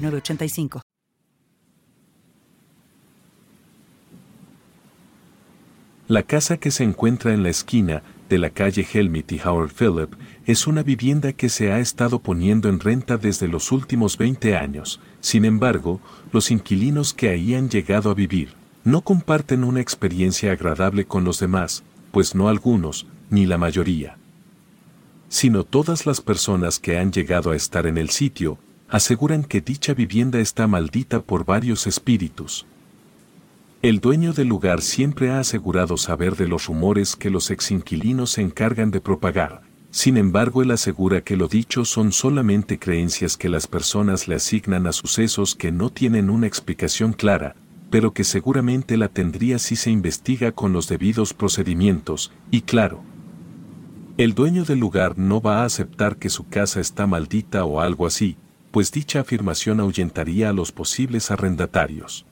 985. La casa que se encuentra en la esquina de la calle Helmut y Howard Phillip es una vivienda que se ha estado poniendo en renta desde los últimos 20 años. Sin embargo, los inquilinos que ahí han llegado a vivir no comparten una experiencia agradable con los demás, pues no algunos, ni la mayoría, sino todas las personas que han llegado a estar en el sitio, aseguran que dicha vivienda está maldita por varios espíritus. El dueño del lugar siempre ha asegurado saber de los rumores que los exinquilinos se encargan de propagar, sin embargo él asegura que lo dicho son solamente creencias que las personas le asignan a sucesos que no tienen una explicación clara, pero que seguramente la tendría si se investiga con los debidos procedimientos, y claro, el dueño del lugar no va a aceptar que su casa está maldita o algo así, pues dicha afirmación ahuyentaría a los posibles arrendatarios.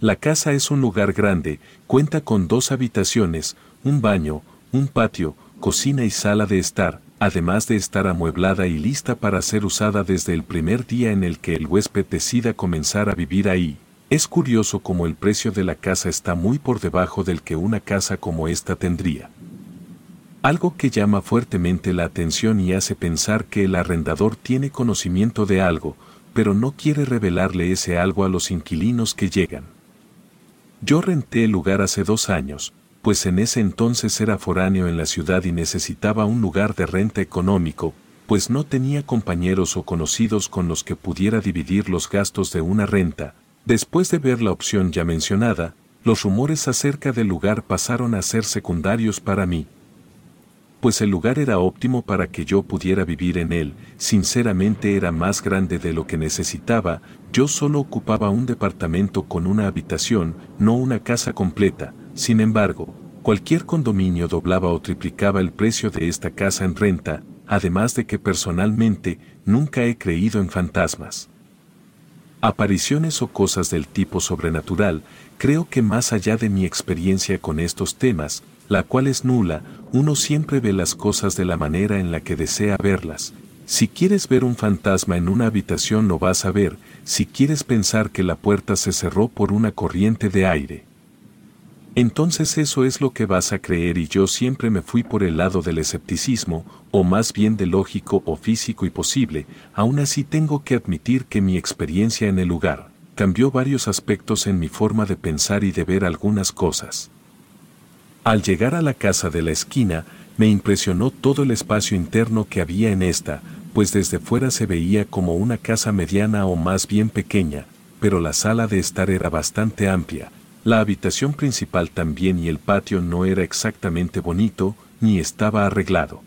La casa es un lugar grande, cuenta con dos habitaciones, un baño, un patio, cocina y sala de estar, además de estar amueblada y lista para ser usada desde el primer día en el que el huésped decida comenzar a vivir ahí. Es curioso como el precio de la casa está muy por debajo del que una casa como esta tendría. Algo que llama fuertemente la atención y hace pensar que el arrendador tiene conocimiento de algo, pero no quiere revelarle ese algo a los inquilinos que llegan. Yo renté el lugar hace dos años, pues en ese entonces era foráneo en la ciudad y necesitaba un lugar de renta económico, pues no tenía compañeros o conocidos con los que pudiera dividir los gastos de una renta. Después de ver la opción ya mencionada, los rumores acerca del lugar pasaron a ser secundarios para mí, pues el lugar era óptimo para que yo pudiera vivir en él, sinceramente era más grande de lo que necesitaba, yo solo ocupaba un departamento con una habitación, no una casa completa, sin embargo, cualquier condominio doblaba o triplicaba el precio de esta casa en renta, además de que personalmente nunca he creído en fantasmas. Apariciones o cosas del tipo sobrenatural, creo que más allá de mi experiencia con estos temas, la cual es nula, uno siempre ve las cosas de la manera en la que desea verlas. Si quieres ver un fantasma en una habitación lo vas a ver, si quieres pensar que la puerta se cerró por una corriente de aire. Entonces eso es lo que vas a creer y yo siempre me fui por el lado del escepticismo, o más bien de lógico o físico y posible, aún así tengo que admitir que mi experiencia en el lugar cambió varios aspectos en mi forma de pensar y de ver algunas cosas. Al llegar a la casa de la esquina, me impresionó todo el espacio interno que había en esta, pues desde fuera se veía como una casa mediana o más bien pequeña, pero la sala de estar era bastante amplia, la habitación principal también y el patio no era exactamente bonito, ni estaba arreglado.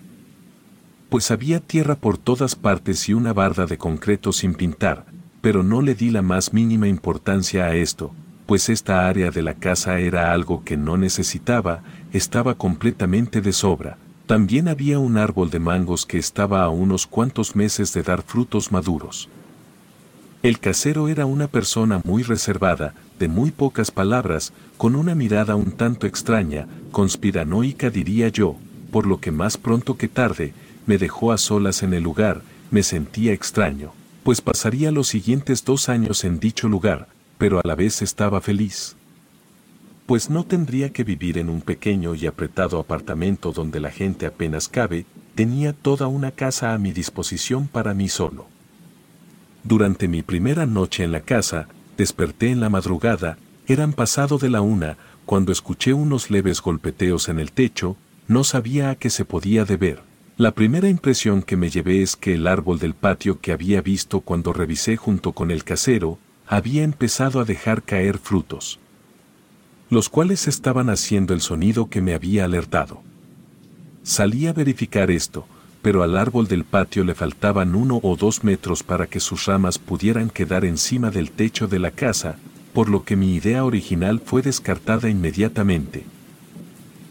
Pues había tierra por todas partes y una barda de concreto sin pintar, pero no le di la más mínima importancia a esto, pues esta área de la casa era algo que no necesitaba, estaba completamente de sobra. También había un árbol de mangos que estaba a unos cuantos meses de dar frutos maduros. El casero era una persona muy reservada, de muy pocas palabras, con una mirada un tanto extraña, conspiranoica diría yo, por lo que más pronto que tarde, me dejó a solas en el lugar, me sentía extraño, pues pasaría los siguientes dos años en dicho lugar, pero a la vez estaba feliz. Pues no tendría que vivir en un pequeño y apretado apartamento donde la gente apenas cabe, tenía toda una casa a mi disposición para mí solo. Durante mi primera noche en la casa, desperté en la madrugada, eran pasado de la una, cuando escuché unos leves golpeteos en el techo, no sabía a qué se podía deber. La primera impresión que me llevé es que el árbol del patio que había visto cuando revisé junto con el casero, había empezado a dejar caer frutos, los cuales estaban haciendo el sonido que me había alertado. Salí a verificar esto, pero al árbol del patio le faltaban uno o dos metros para que sus ramas pudieran quedar encima del techo de la casa, por lo que mi idea original fue descartada inmediatamente.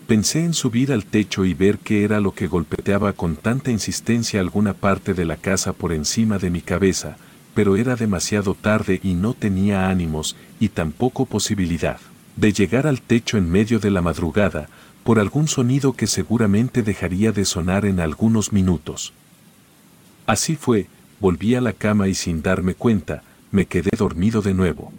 Pensé en subir al techo y ver qué era lo que golpeteaba con tanta insistencia alguna parte de la casa por encima de mi cabeza, pero era demasiado tarde y no tenía ánimos y tampoco posibilidad de llegar al techo en medio de la madrugada, por algún sonido que seguramente dejaría de sonar en algunos minutos. Así fue, volví a la cama y sin darme cuenta, me quedé dormido de nuevo.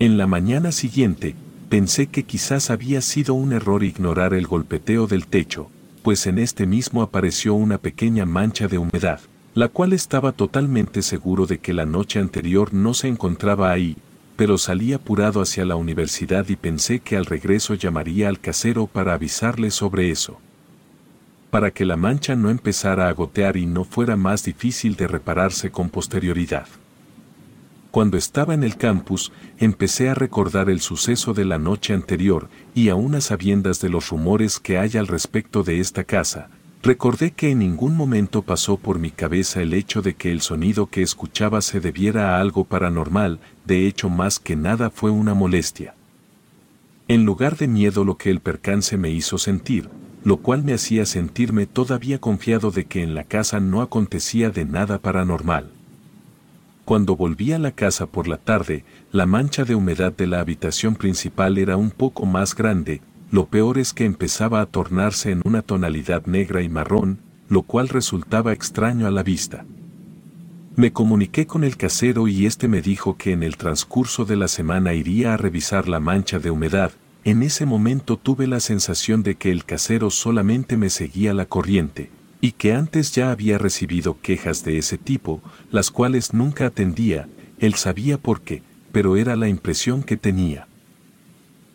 En la mañana siguiente, pensé que quizás había sido un error ignorar el golpeteo del techo, pues en este mismo apareció una pequeña mancha de humedad, la cual estaba totalmente seguro de que la noche anterior no se encontraba ahí, pero salí apurado hacia la universidad y pensé que al regreso llamaría al casero para avisarle sobre eso. Para que la mancha no empezara a gotear y no fuera más difícil de repararse con posterioridad. Cuando estaba en el campus, empecé a recordar el suceso de la noche anterior, y aún a sabiendas de los rumores que hay al respecto de esta casa, recordé que en ningún momento pasó por mi cabeza el hecho de que el sonido que escuchaba se debiera a algo paranormal, de hecho más que nada fue una molestia. En lugar de miedo lo que el percance me hizo sentir, lo cual me hacía sentirme todavía confiado de que en la casa no acontecía de nada paranormal. Cuando volví a la casa por la tarde, la mancha de humedad de la habitación principal era un poco más grande, lo peor es que empezaba a tornarse en una tonalidad negra y marrón, lo cual resultaba extraño a la vista. Me comuniqué con el casero y este me dijo que en el transcurso de la semana iría a revisar la mancha de humedad, en ese momento tuve la sensación de que el casero solamente me seguía la corriente, y que antes ya había recibido quejas de ese tipo, las cuales nunca atendía, él sabía por qué, pero era la impresión que tenía.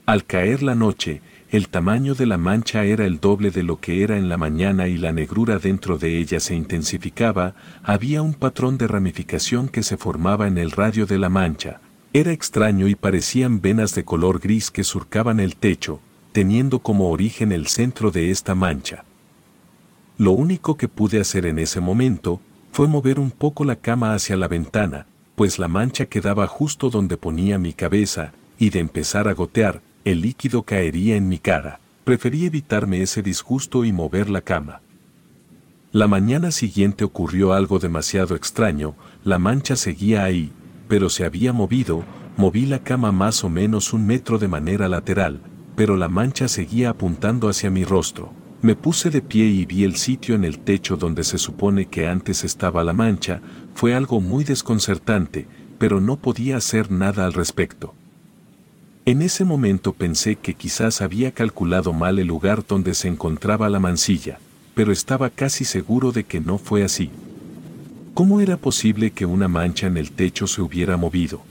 Al caer la noche, el tamaño de la mancha era el doble de lo que era en la mañana y la negrura dentro de ella se intensificaba, había un patrón de ramificación que se formaba en el radio de la mancha. Era extraño y parecían venas de color gris que surcaban el techo, teniendo como origen el centro de esta mancha. Lo único que pude hacer en ese momento fue mover un poco la cama hacia la ventana, pues la mancha quedaba justo donde ponía mi cabeza, y de empezar a gotear, el líquido caería en mi cara. Preferí evitarme ese disgusto y mover la cama. La mañana siguiente ocurrió algo demasiado extraño, la mancha seguía ahí, pero se había movido, moví la cama más o menos un metro de manera lateral, pero la mancha seguía apuntando hacia mi rostro. Me puse de pie y vi el sitio en el techo donde se supone que antes estaba la mancha, fue algo muy desconcertante, pero no podía hacer nada al respecto. En ese momento pensé que quizás había calculado mal el lugar donde se encontraba la mancilla, pero estaba casi seguro de que no fue así. ¿Cómo era posible que una mancha en el techo se hubiera movido?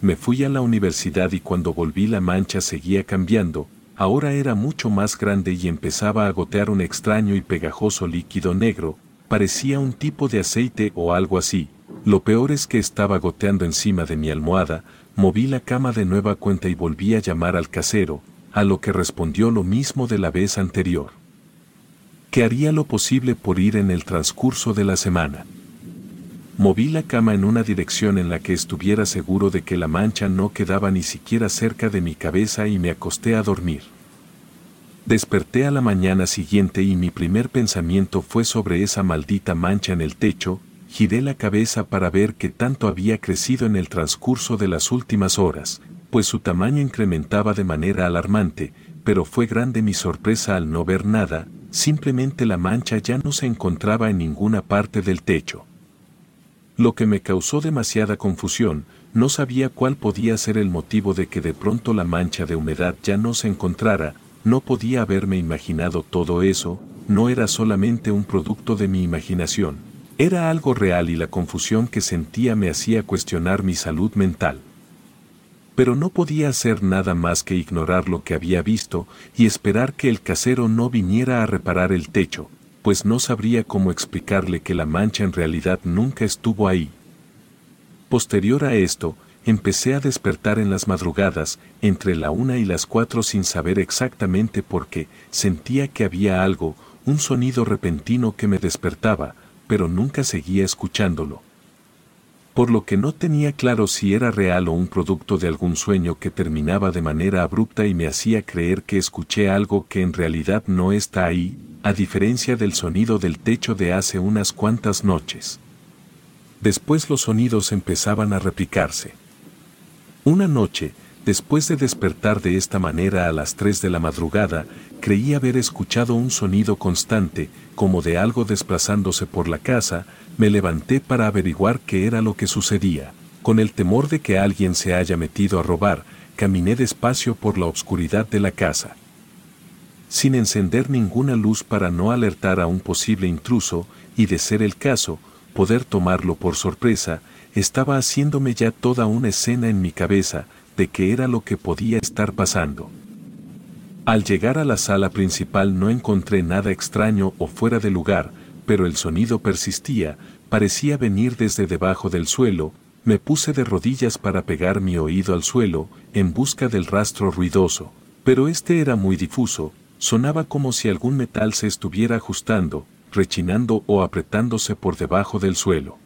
Me fui a la universidad y cuando volví la mancha seguía cambiando, ahora era mucho más grande y empezaba a gotear un extraño y pegajoso líquido negro, parecía un tipo de aceite o algo así. Lo peor es que estaba goteando encima de mi almohada, moví la cama de nueva cuenta y volví a llamar al casero, a lo que respondió lo mismo de la vez anterior. Que haría lo posible por ir en el transcurso de la semana. Moví la cama en una dirección en la que estuviera seguro de que la mancha no quedaba ni siquiera cerca de mi cabeza y me acosté a dormir. Desperté a la mañana siguiente y mi primer pensamiento fue sobre esa maldita mancha en el techo, giré la cabeza para ver qué tanto había crecido en el transcurso de las últimas horas, pues su tamaño incrementaba de manera alarmante, pero fue grande mi sorpresa al no ver nada, simplemente la mancha ya no se encontraba en ninguna parte del techo lo que me causó demasiada confusión, no sabía cuál podía ser el motivo de que de pronto la mancha de humedad ya no se encontrara, no podía haberme imaginado todo eso, no era solamente un producto de mi imaginación. Era algo real y la confusión que sentía me hacía cuestionar mi salud mental. Pero no podía hacer nada más que ignorar lo que había visto y esperar que el casero no viniera a reparar el techo, pues no sabría cómo explicarle que la mancha en realidad nunca estuvo ahí. Posterior a esto, empecé a despertar en las madrugadas, entre la una y las cuatro sin saber exactamente por qué, sentía que había algo, un sonido repentino que me despertaba, pero nunca seguía escuchándolo. Por lo que no tenía claro si era real o un producto de algún sueño que terminaba de manera abrupta y me hacía creer que escuché algo que en realidad no está ahí, a diferencia del sonido del techo de hace unas cuantas noches. Después los sonidos empezaban a replicarse. Una noche, después de despertar de esta manera a las 3 de la madrugada, creí haber escuchado un sonido constante, como de algo desplazándose por la casa, me levanté para averiguar qué era lo que sucedía. Con el temor de que alguien se haya metido a robar, caminé despacio por la oscuridad de la casa. Sin encender ninguna luz para no alertar a un posible intruso, y de ser el caso, poder tomarlo por sorpresa, estaba haciéndome ya toda una escena en mi cabeza de qué era lo que podía estar pasando. Al llegar a la sala principal no encontré nada extraño o fuera de lugar, pero el sonido persistía, parecía venir desde debajo del suelo, me puse de rodillas para pegar mi oído al suelo, en busca del rastro ruidoso, pero este era muy difuso, sonaba como si algún metal se estuviera ajustando, rechinando o apretándose por debajo del suelo.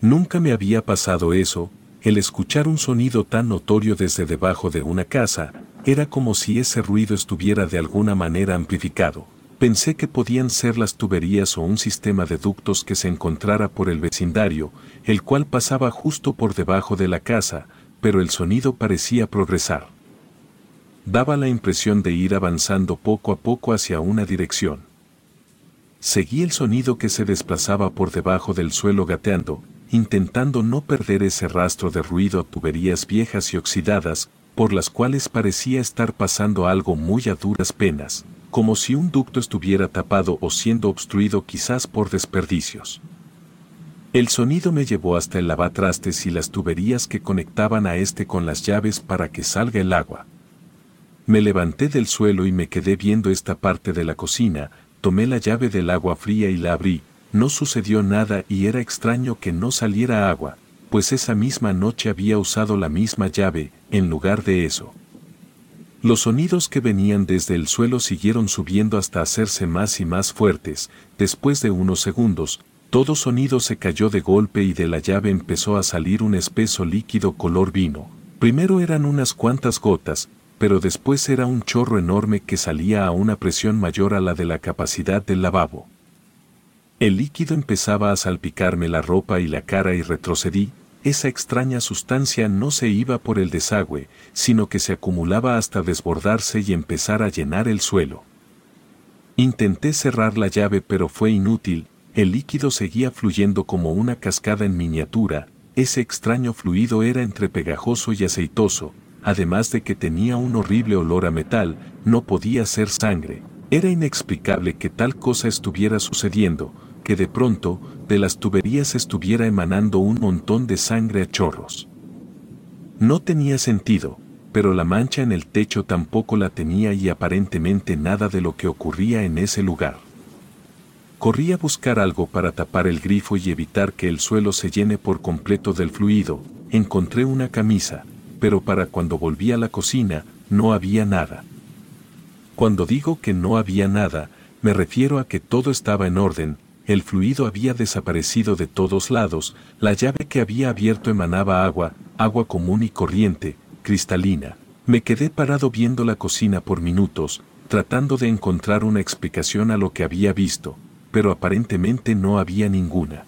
Nunca me había pasado eso, el escuchar un sonido tan notorio desde debajo de una casa, era como si ese ruido estuviera de alguna manera amplificado. Pensé que podían ser las tuberías o un sistema de ductos que se encontrara por el vecindario, el cual pasaba justo por debajo de la casa, pero el sonido parecía progresar. Daba la impresión de ir avanzando poco a poco hacia una dirección. Seguí el sonido que se desplazaba por debajo del suelo gateando, intentando no perder ese rastro de ruido a tuberías viejas y oxidadas, por las cuales parecía estar pasando algo muy a duras penas, como si un ducto estuviera tapado o siendo obstruido quizás por desperdicios. El sonido me llevó hasta el lavatrastes y las tuberías que conectaban a este con las llaves para que salga el agua. Me levanté del suelo y me quedé viendo esta parte de la cocina, tomé la llave del agua fría y la abrí, no sucedió nada y era extraño que no saliera agua, pues esa misma noche había usado la misma llave, en lugar de eso. Los sonidos que venían desde el suelo siguieron subiendo hasta hacerse más y más fuertes, después de unos segundos, todo sonido se cayó de golpe y de la llave empezó a salir un espeso líquido color vino. Primero eran unas cuantas gotas, pero después era un chorro enorme que salía a una presión mayor a la de la capacidad del lavabo. El líquido empezaba a salpicarme la ropa y la cara y retrocedí, esa extraña sustancia no se iba por el desagüe, sino que se acumulaba hasta desbordarse y empezar a llenar el suelo. Intenté cerrar la llave pero fue inútil, el líquido seguía fluyendo como una cascada en miniatura, ese extraño fluido era entre pegajoso y aceitoso, además de que tenía un horrible olor a metal, no podía ser sangre. Era inexplicable que tal cosa estuviera sucediendo, que de pronto, de las tuberías estuviera emanando un montón de sangre a chorros. No tenía sentido, pero la mancha en el techo tampoco la tenía y aparentemente nada de lo que ocurría en ese lugar. Corrí a buscar algo para tapar el grifo y evitar que el suelo se llene por completo del fluido, encontré una camisa, pero para cuando volví a la cocina, no había nada. Cuando digo que no había nada, me refiero a que todo estaba en orden, el fluido había desaparecido de todos lados, la llave que había abierto emanaba agua, agua común y corriente, cristalina. Me quedé parado viendo la cocina por minutos, tratando de encontrar una explicación a lo que había visto, pero aparentemente no había ninguna.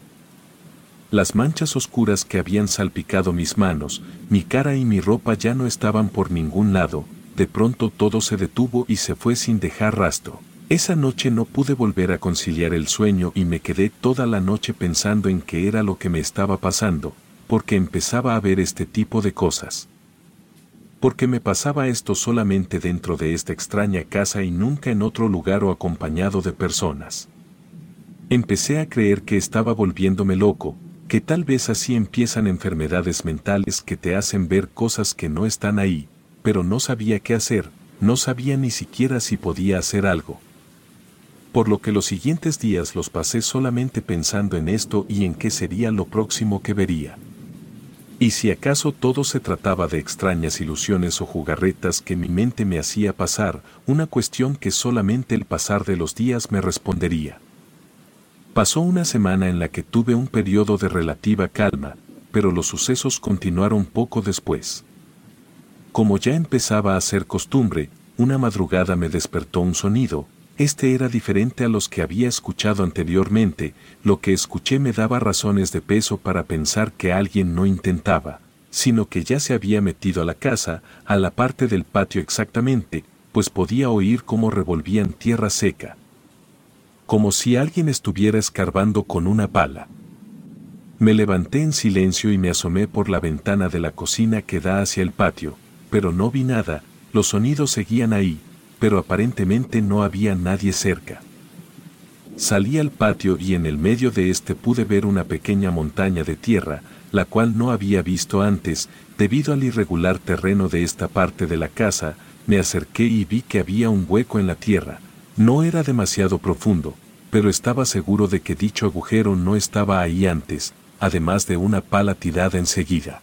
Las manchas oscuras que habían salpicado mis manos, mi cara y mi ropa ya no estaban por ningún lado, de pronto todo se detuvo y se fue sin dejar rastro. Esa noche no pude volver a conciliar el sueño y me quedé toda la noche pensando en qué era lo que me estaba pasando, porque empezaba a ver este tipo de cosas. Porque me pasaba esto solamente dentro de esta extraña casa y nunca en otro lugar o acompañado de personas. Empecé a creer que estaba volviéndome loco, que tal vez así empiezan enfermedades mentales que te hacen ver cosas que no están ahí, pero no sabía qué hacer, no sabía ni siquiera si podía hacer algo. Por lo que los siguientes días los pasé solamente pensando en esto y en qué sería lo próximo que vería. Y si acaso todo se trataba de extrañas ilusiones o jugarretas que mi mente me hacía pasar, una cuestión que solamente el pasar de los días me respondería. Pasó una semana en la que tuve un periodo de relativa calma, pero los sucesos continuaron poco después. Como ya empezaba a ser costumbre, una madrugada me despertó un sonido, este era diferente a los que había escuchado anteriormente, lo que escuché me daba razones de peso para pensar que alguien no intentaba, sino que ya se había metido a la casa, a la parte del patio exactamente, pues podía oír cómo revolvían tierra seca. Como si alguien estuviera escarbando con una pala. Me levanté en silencio y me asomé por la ventana de la cocina que da hacia el patio, pero no vi nada, los sonidos seguían ahí, pero aparentemente no había nadie cerca. Salí al patio y en el medio de este pude ver una pequeña montaña de tierra, la cual no había visto antes, debido al irregular terreno de esta parte de la casa, me acerqué y vi que había un hueco en la tierra. No era demasiado profundo, pero estaba seguro de que dicho agujero no estaba ahí antes, además de una pala tirada enseguida.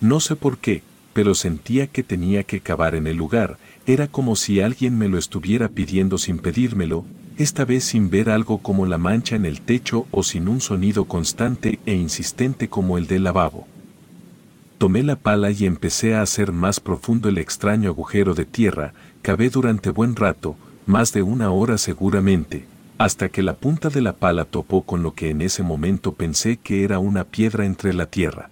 No sé por qué, pero sentía que tenía que cavar en el lugar, era como si alguien me lo estuviera pidiendo sin pedírmelo, esta vez sin ver algo como la mancha en el techo o sin un sonido constante e insistente como el del lavabo. Tomé la pala y empecé a hacer más profundo el extraño agujero de tierra, cavé durante buen rato, más de una hora seguramente, hasta que la punta de la pala topó con lo que en ese momento pensé que era una piedra entre la tierra.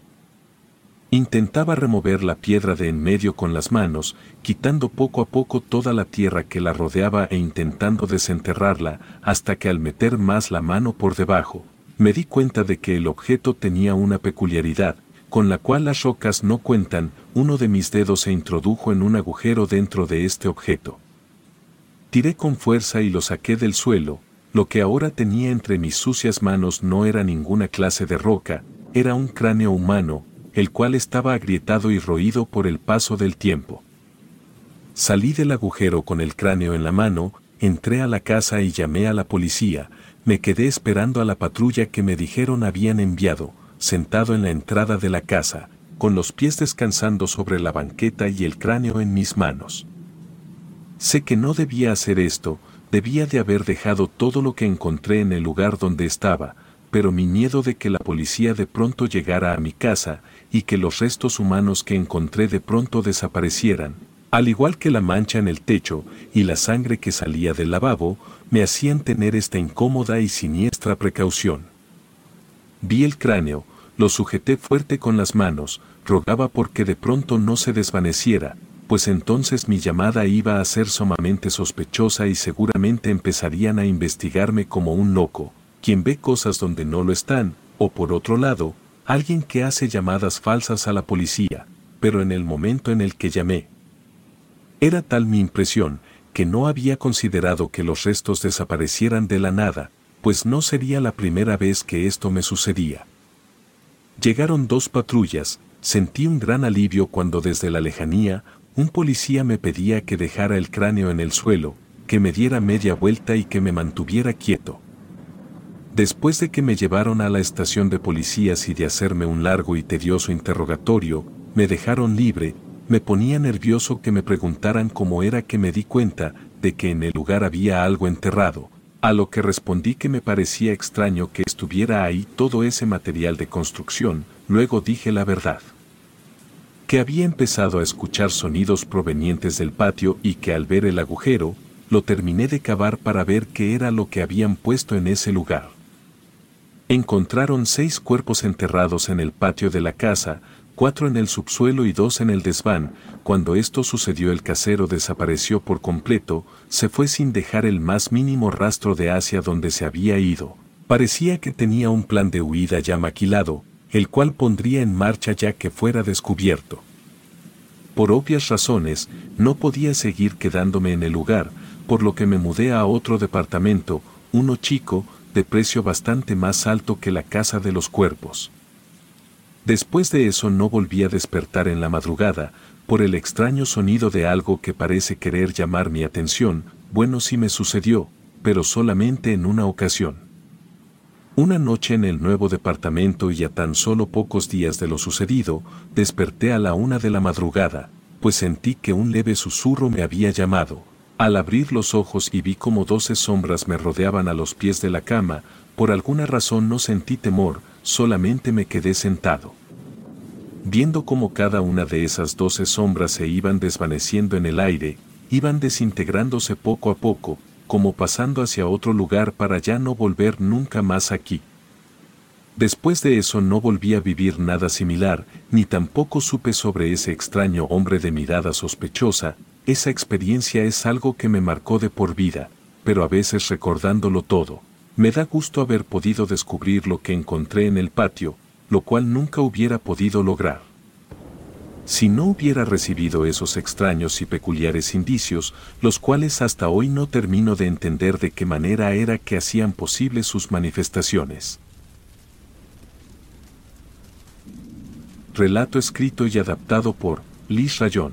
Intentaba remover la piedra de en medio con las manos, quitando poco a poco toda la tierra que la rodeaba e intentando desenterrarla, hasta que al meter más la mano por debajo, me di cuenta de que el objeto tenía una peculiaridad, con la cual las rocas no cuentan, uno de mis dedos se introdujo en un agujero dentro de este objeto. Tiré con fuerza y lo saqué del suelo, lo que ahora tenía entre mis sucias manos no era ninguna clase de roca, era un cráneo humano, el cual estaba agrietado y roído por el paso del tiempo. Salí del agujero con el cráneo en la mano, entré a la casa y llamé a la policía, me quedé esperando a la patrulla que me dijeron habían enviado, sentado en la entrada de la casa, con los pies descansando sobre la banqueta y el cráneo en mis manos. Sé que no debía hacer esto, debía de haber dejado todo lo que encontré en el lugar donde estaba, pero mi miedo de que la policía de pronto llegara a mi casa y que los restos humanos que encontré de pronto desaparecieran, al igual que la mancha en el techo y la sangre que salía del lavabo, me hacían tener esta incómoda y siniestra precaución. Vi el cráneo, lo sujeté fuerte con las manos, rogaba porque de pronto no se desvaneciera, pues entonces mi llamada iba a ser sumamente sospechosa y seguramente empezarían a investigarme como un loco, quien ve cosas donde no lo están, o por otro lado, alguien que hace llamadas falsas a la policía, pero en el momento en el que llamé. Era tal mi impresión, que no había considerado que los restos desaparecieran de la nada, pues no sería la primera vez que esto me sucedía. Llegaron dos patrullas, sentí un gran alivio cuando desde la lejanía, un policía me pedía que dejara el cráneo en el suelo, que me diera media vuelta y que me mantuviera quieto. Después de que me llevaron a la estación de policías y de hacerme un largo y tedioso interrogatorio, me dejaron libre, me ponía nervioso que me preguntaran cómo era que me di cuenta de que en el lugar había algo enterrado, a lo que respondí que me parecía extraño que estuviera ahí todo ese material de construcción, luego dije la verdad. Que había empezado a escuchar sonidos provenientes del patio y que al ver el agujero, lo terminé de cavar para ver qué era lo que habían puesto en ese lugar. Encontraron seis cuerpos enterrados en el patio de la casa, cuatro en el subsuelo y dos en el desván. Cuando esto sucedió el casero desapareció por completo, se fue sin dejar el más mínimo rastro de hacia donde se había ido. Parecía que tenía un plan de huida ya maquilado, el cual pondría en marcha ya que fuera descubierto. Por obvias razones, no podía seguir quedándome en el lugar, por lo que me mudé a otro departamento, uno chico, de precio bastante más alto que la casa de los cuervos. Después de eso no volví a despertar en la madrugada, por el extraño sonido de algo que parece querer llamar mi atención, bueno sí me sucedió, pero solamente en una ocasión. Una noche en el nuevo departamento y a tan solo pocos días de lo sucedido, desperté a la una de la madrugada, pues sentí que un leve susurro me había llamado. Al abrir los ojos y vi como doce sombras me rodeaban a los pies de la cama, por alguna razón no sentí temor, solamente me quedé sentado. Viendo cómo cada una de esas doce sombras se iban desvaneciendo en el aire, iban desintegrándose poco a poco, como pasando hacia otro lugar para ya no volver nunca más aquí. Después de eso no volví a vivir nada similar, ni tampoco supe sobre ese extraño hombre de mirada sospechosa, esa experiencia es algo que me marcó de por vida, pero a veces recordándolo todo, me da gusto haber podido descubrir lo que encontré en el patio, lo cual nunca hubiera podido lograr. Si no hubiera recibido esos extraños y peculiares indicios, los cuales hasta hoy no termino de entender de qué manera era que hacían posible sus manifestaciones. Relato escrito y adaptado por Liz Rayón.